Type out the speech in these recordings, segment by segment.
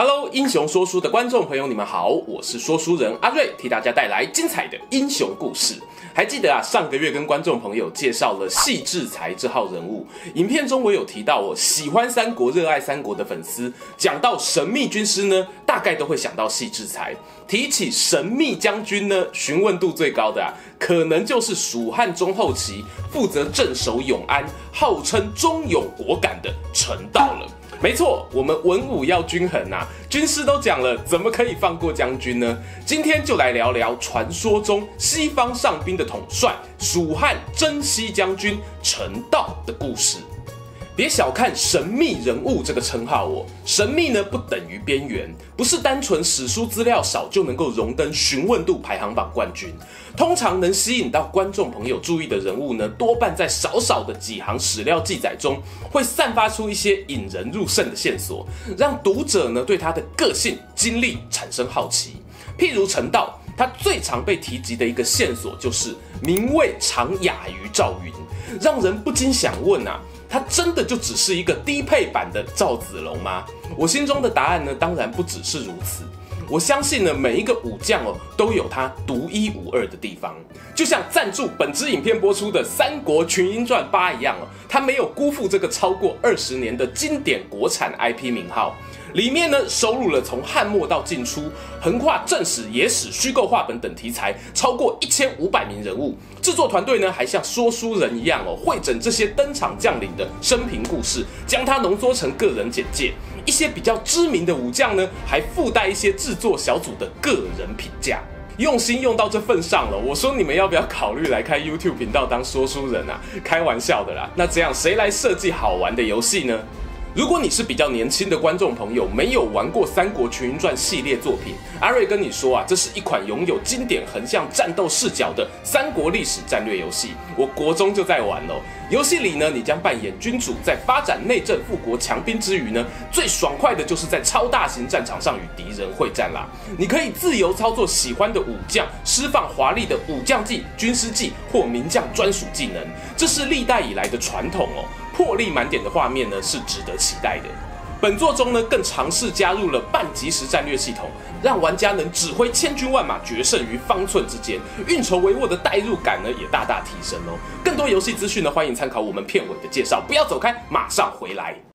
Hello，英雄说书的观众朋友，你们好，我是说书人阿瑞，替大家带来精彩的英雄故事。还记得啊，上个月跟观众朋友介绍了戏志才这号人物，影片中我有提到，我喜欢三国、热爱三国的粉丝，讲到神秘军师呢，大概都会想到戏志才。提起神秘将军呢，询问度最高的啊，可能就是蜀汉中后期负责镇守永安，号称忠勇果敢的陈道了。没错，我们文武要均衡啊！军师都讲了，怎么可以放过将军呢？今天就来聊聊传说中西方上兵的统帅蜀汉征西将军陈道的故事。别小看神秘人物这个称号哦，神秘呢不等于边缘，不是单纯史书资料少就能够荣登询问度排行榜冠军。通常能吸引到观众朋友注意的人物呢，多半在少少的几行史料记载中，会散发出一些引人入胜的线索，让读者呢对他的个性、经历产生好奇。譬如陈道，他最常被提及的一个线索就是名位常亚于赵云，让人不禁想问啊。他真的就只是一个低配版的赵子龙吗？我心中的答案呢，当然不只是如此。我相信呢，每一个武将哦，都有他独一无二的地方。就像赞助本支影片播出的《三国群英传八》一样哦，他没有辜负这个超过二十年的经典国产 IP 名号。里面呢，收录了从汉末到晋初，横跨正史、野史、虚构话本等题材，超过一千五百名人物。制作团队呢，还像说书人一样哦，汇整这些登场将领的生平故事，将它浓缩成个人简介。一些比较知名的武将呢，还附带一些制作小组的个人评价。用心用到这份上了，我说你们要不要考虑来开 YouTube 频道当说书人啊？开玩笑的啦。那这样谁来设计好玩的游戏呢？如果你是比较年轻的观众朋友，没有玩过《三国群英传》系列作品，阿瑞跟你说啊，这是一款拥有经典横向战斗视角的三国历史战略游戏。我国中就在玩哦。游戏里呢，你将扮演君主，在发展内政、富国强兵之余呢，最爽快的就是在超大型战场上与敌人会战啦。你可以自由操作喜欢的武将，释放华丽的武将技、军师技或名将专属技能，这是历代以来的传统哦。魄力满点的画面呢，是值得期待的。本作中呢，更尝试加入了半即时战略系统，让玩家能指挥千军万马决胜于方寸之间，运筹帷幄的代入感呢，也大大提升哦。更多游戏资讯呢，欢迎参考我们片尾的介绍。不要走开，马上回来。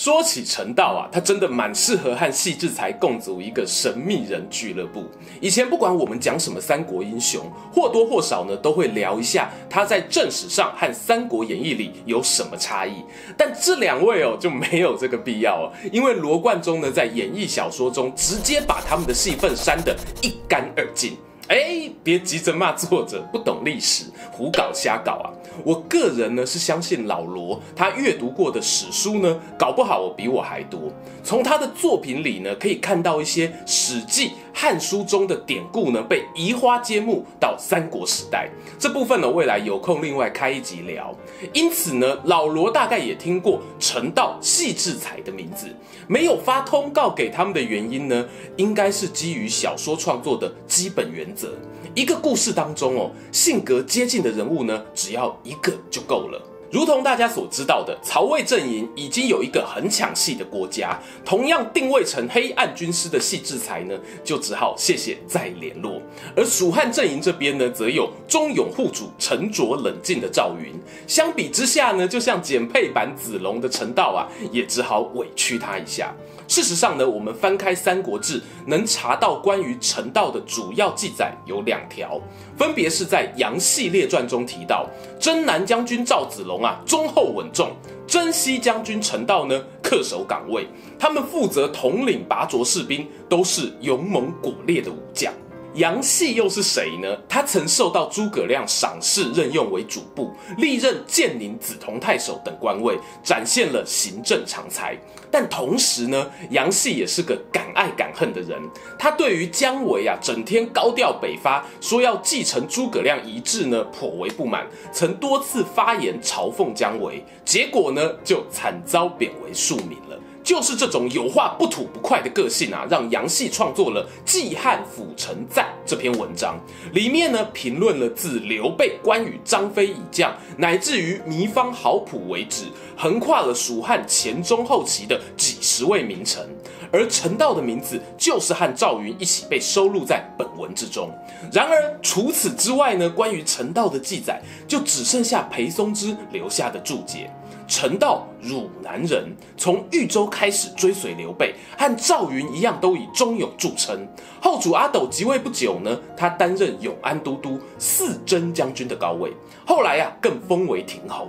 说起陈道啊，他真的蛮适合和戏志才共组一个神秘人俱乐部。以前不管我们讲什么三国英雄，或多或少呢都会聊一下他在正史上和《三国演义》里有什么差异。但这两位哦就没有这个必要哦，因为罗贯中呢在演义小说中直接把他们的戏份删得一干二净。哎，别急着骂作者不懂历史，胡搞瞎搞啊！我个人呢是相信老罗，他阅读过的史书呢，搞不好我比我还多。从他的作品里呢，可以看到一些《史记》《汉书》中的典故呢，被移花接木到三国时代。这部分呢，未来有空另外开一集聊。因此呢，老罗大概也听过陈道、戏志才的名字，没有发通告给他们的原因呢，应该是基于小说创作的基本原则。一个故事当中哦，性格接近的人物呢，只要一个就够了。如同大家所知道的，曹魏阵营已经有一个很抢戏的国家，同样定位成黑暗军师的戏志才呢，就只好谢谢再联络。而蜀汉阵营这边呢，则有忠勇护主、沉着冷静的赵云。相比之下呢，就像简配版子龙的陈道啊，也只好委屈他一下。事实上呢，我们翻开《三国志》，能查到关于陈道的主要记载有两条，分别是在《杨系列传》中提到，征南将军赵子龙啊，忠厚稳重；征西将军陈道呢，恪守岗位。他们负责统领拔擢士兵，都是勇猛果烈的武将。杨戏又是谁呢？他曾受到诸葛亮赏识，任用为主簿，历任建宁、梓潼太守等官位，展现了行政长才。但同时呢，杨戏也是个敢爱敢恨的人。他对于姜维啊，整天高调北伐，说要继承诸葛亮遗志呢，颇为不满，曾多次发言嘲讽姜维，结果呢，就惨遭贬为庶民了。就是这种有话不吐不快的个性啊，让杨戏创作了《季汉府臣赞》这篇文章，里面呢评论了自刘备、关羽、张飞以降，乃至于糜芳、郝普为止，横跨了蜀汉前中后期的几十位名臣，而陈道的名字就是和赵云一起被收录在本文之中。然而除此之外呢，关于陈道的记载就只剩下裴松之留下的注解。陈道，汝南人，从豫州开始追随刘备，和赵云一样，都以忠勇著称。后主阿斗即位不久呢，他担任永安都督、四征将军的高位，后来啊，更封为亭侯。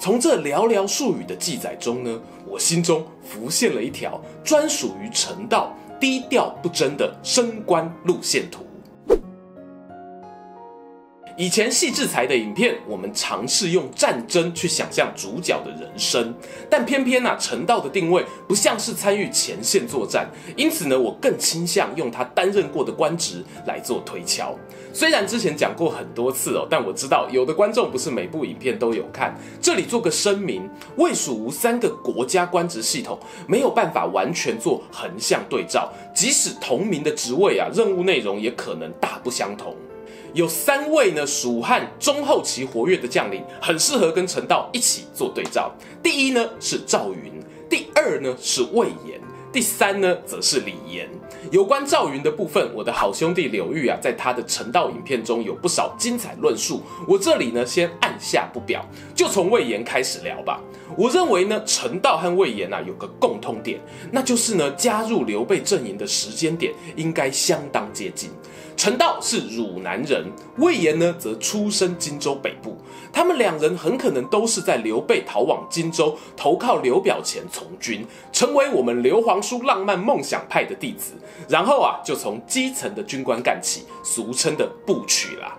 从这寥寥数语的记载中呢，我心中浮现了一条专属于陈道低调不争的升官路线图。以前戏制裁的影片，我们尝试用战争去想象主角的人生，但偏偏啊，陈道的定位不像是参与前线作战，因此呢，我更倾向用他担任过的官职来做推敲。虽然之前讲过很多次哦，但我知道有的观众不是每部影片都有看，这里做个声明：魏蜀吴三个国家官职系统没有办法完全做横向对照，即使同名的职位啊，任务内容也可能大不相同。有三位呢，蜀汉中后期活跃的将领，很适合跟陈道一起做对照。第一呢是赵云，第二呢是魏延，第三呢则是李严。有关赵云的部分，我的好兄弟刘玉啊，在他的陈道影片中有不少精彩论述，我这里呢先按下不表，就从魏延开始聊吧。我认为呢，陈道和魏延啊有个共通点，那就是呢加入刘备阵营的时间点应该相当接近。陈道是汝南人，魏延呢则出身荆州北部。他们两人很可能都是在刘备逃往荆州投靠刘表前从军，成为我们刘皇叔浪漫梦想派的弟子。然后啊，就从基层的军官干起，俗称的部曲啦。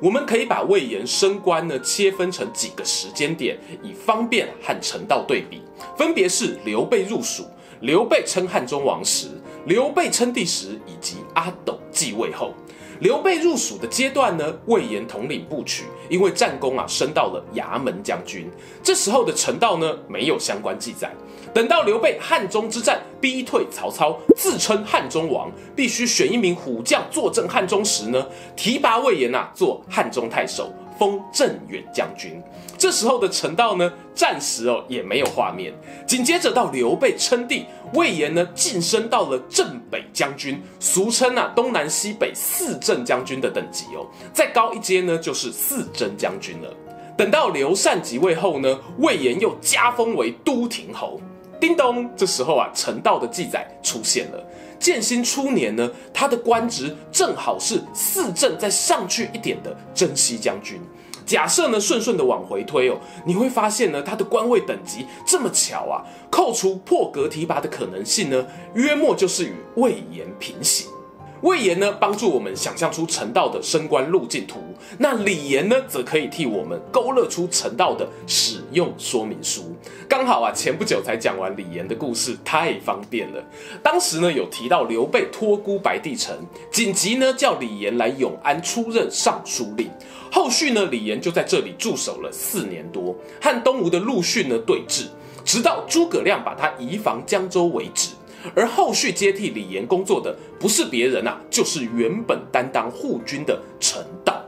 我们可以把魏延升官呢切分成几个时间点，以方便和陈道对比。分别是刘备入蜀、刘备称汉中王时、刘备称帝时，以及阿斗继位后。刘备入蜀的阶段呢，魏延统领部曲，因为战功啊，升到了衙门将军。这时候的陈道呢，没有相关记载。等到刘备汉中之战逼退曹操，自称汉中王，必须选一名虎将坐镇汉中时呢，提拔魏延啊做汉中太守。封镇远将军，这时候的陈道呢，暂时哦也没有画面。紧接着到刘备称帝，魏延呢晋升到了镇北将军，俗称啊东南西北四镇将军的等级哦。再高一阶呢就是四征将军了。等到刘禅即位后呢，魏延又加封为都亭侯。叮咚，这时候啊陈道的记载出现了。建兴初年呢，他的官职正好是四镇再上去一点的征西将军。假设呢，顺顺的往回推哦，你会发现呢，他的官位等级这么巧啊，扣除破格提拔的可能性呢，约莫就是与魏延平行。魏延呢，帮助我们想象出陈道的升官路径图；那李严呢，则可以替我们勾勒出陈道的使用说明书。刚好啊，前不久才讲完李严的故事，太方便了。当时呢，有提到刘备托孤白帝城，紧急呢叫李严来永安出任尚书令。后续呢，李严就在这里驻守了四年多，和东吴的陆逊呢对峙，直到诸葛亮把他移防江州为止。而后续接替李严工作的不是别人啊，就是原本担当护军的陈道。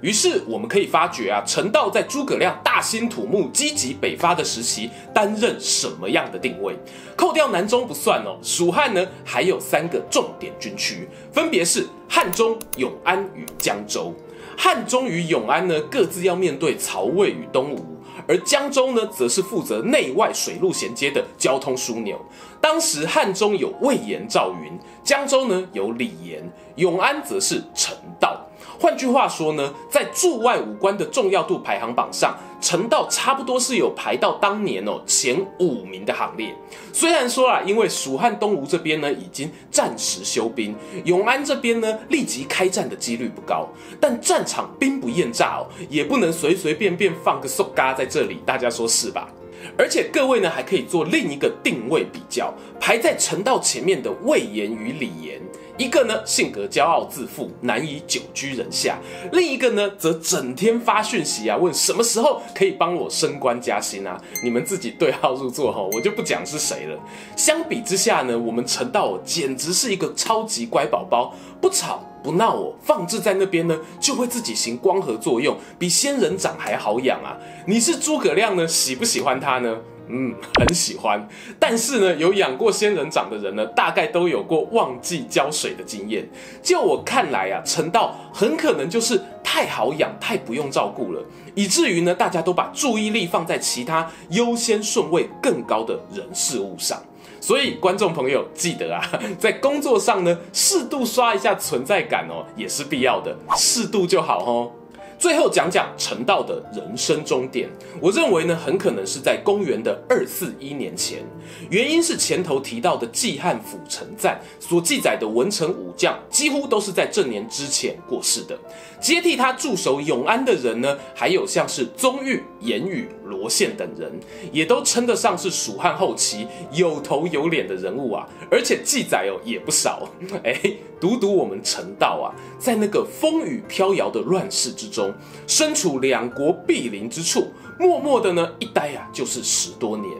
于是我们可以发觉啊，陈道在诸葛亮大兴土木、积极北伐的时期担任什么样的定位？扣掉南中不算哦，蜀汉呢还有三个重点军区，分别是汉中、永安与江州。汉中与永安呢各自要面对曹魏与东吴。而江州呢，则是负责内外水陆衔接的交通枢纽。当时汉中有魏延、赵云，江州呢有李严，永安则是陈道。换句话说呢，在驻外武官的重要度排行榜上，陈道差不多是有排到当年哦前五名的行列。虽然说啊，因为蜀汉东吴这边呢已经暂时休兵，永安这边呢立即开战的几率不高，但战场兵不厌诈哦，也不能随随便便放个苏嘎在这里，大家说是吧？而且各位呢还可以做另一个定位比较，排在陈道前面的魏延与李严。一个呢性格骄傲自负，难以久居人下；另一个呢则整天发讯息啊，问什么时候可以帮我升官加薪啊？你们自己对号入座哈，我就不讲是谁了。相比之下呢，我们陈道简直是一个超级乖宝宝，不吵不闹哦，放置在那边呢就会自己行光合作用，比仙人掌还好养啊！你是诸葛亮呢，喜不喜欢他呢？嗯，很喜欢，但是呢，有养过仙人掌的人呢，大概都有过忘记浇水的经验。就我看来啊，陈道很可能就是太好养，太不用照顾了，以至于呢，大家都把注意力放在其他优先顺位更高的人事物上。所以，观众朋友记得啊，在工作上呢，适度刷一下存在感哦，也是必要的，适度就好哦。最后讲讲陈道的人生终点，我认为呢，很可能是在公元的二四一年前，原因是前头提到的《季汉府陈赞》所记载的文臣武将，几乎都是在这年之前过世的。接替他驻守永安的人呢，还有像是宗预、严语、罗宪等人，也都称得上是蜀汉后期有头有脸的人物啊，而且记载哦也不少。哎，读读我们陈道啊，在那个风雨飘摇的乱世之中。身处两国毗邻之处，默默的呢一待呀、啊，就是十多年。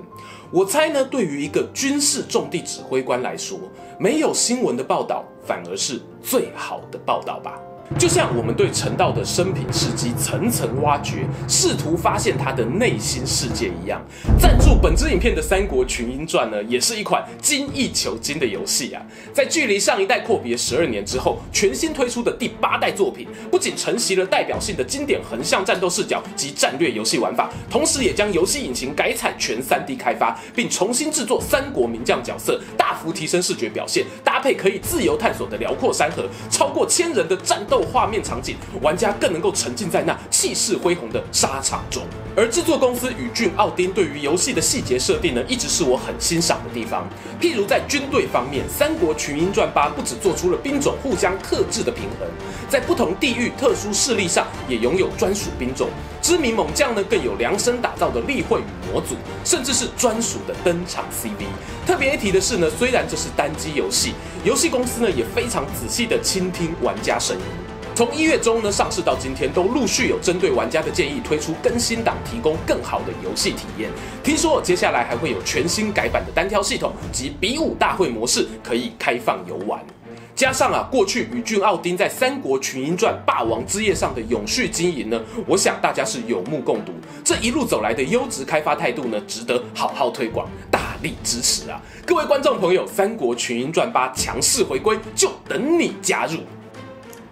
我猜呢，对于一个军事重地指挥官来说，没有新闻的报道，反而是最好的报道吧。就像我们对陈道的生平事迹层层挖掘，试图发现他的内心世界一样。赞助本支影片的《三国群英传》呢，也是一款精益求精的游戏啊。在距离上一代阔别十二年之后，全新推出的第八代作品，不仅承袭了代表性的经典横向战斗视角及战略游戏玩法，同时也将游戏引擎改采全 3D 开发，并重新制作三国名将角色，大幅提升视觉表现，搭配可以自由探索的辽阔山河，超过千人的战斗。画面场景，玩家更能够沉浸在那气势恢宏的沙场中。而制作公司宇峻奥汀对于游戏的细节设定呢，一直是我很欣赏的地方。譬如在军队方面，《三国群英传八》不只做出了兵种互相克制的平衡，在不同地域特殊势力上也拥有专属兵种。知名猛将呢，更有量身打造的立绘与模组，甚至是专属的登场 CV。特别一提的是呢，虽然这是单机游戏，游戏公司呢也非常仔细地倾听玩家声音。从一月中呢上市到今天，都陆续有针对玩家的建议推出更新档，提供更好的游戏体验。听说接下来还会有全新改版的单挑系统及比武大会模式可以开放游玩。加上啊，过去宇峻奥丁在《三国群英传：霸王之夜》上的永续经营呢，我想大家是有目共睹。这一路走来的优质开发态度呢，值得好好推广，大力支持啊！各位观众朋友，《三国群英传八》强势回归，就等你加入。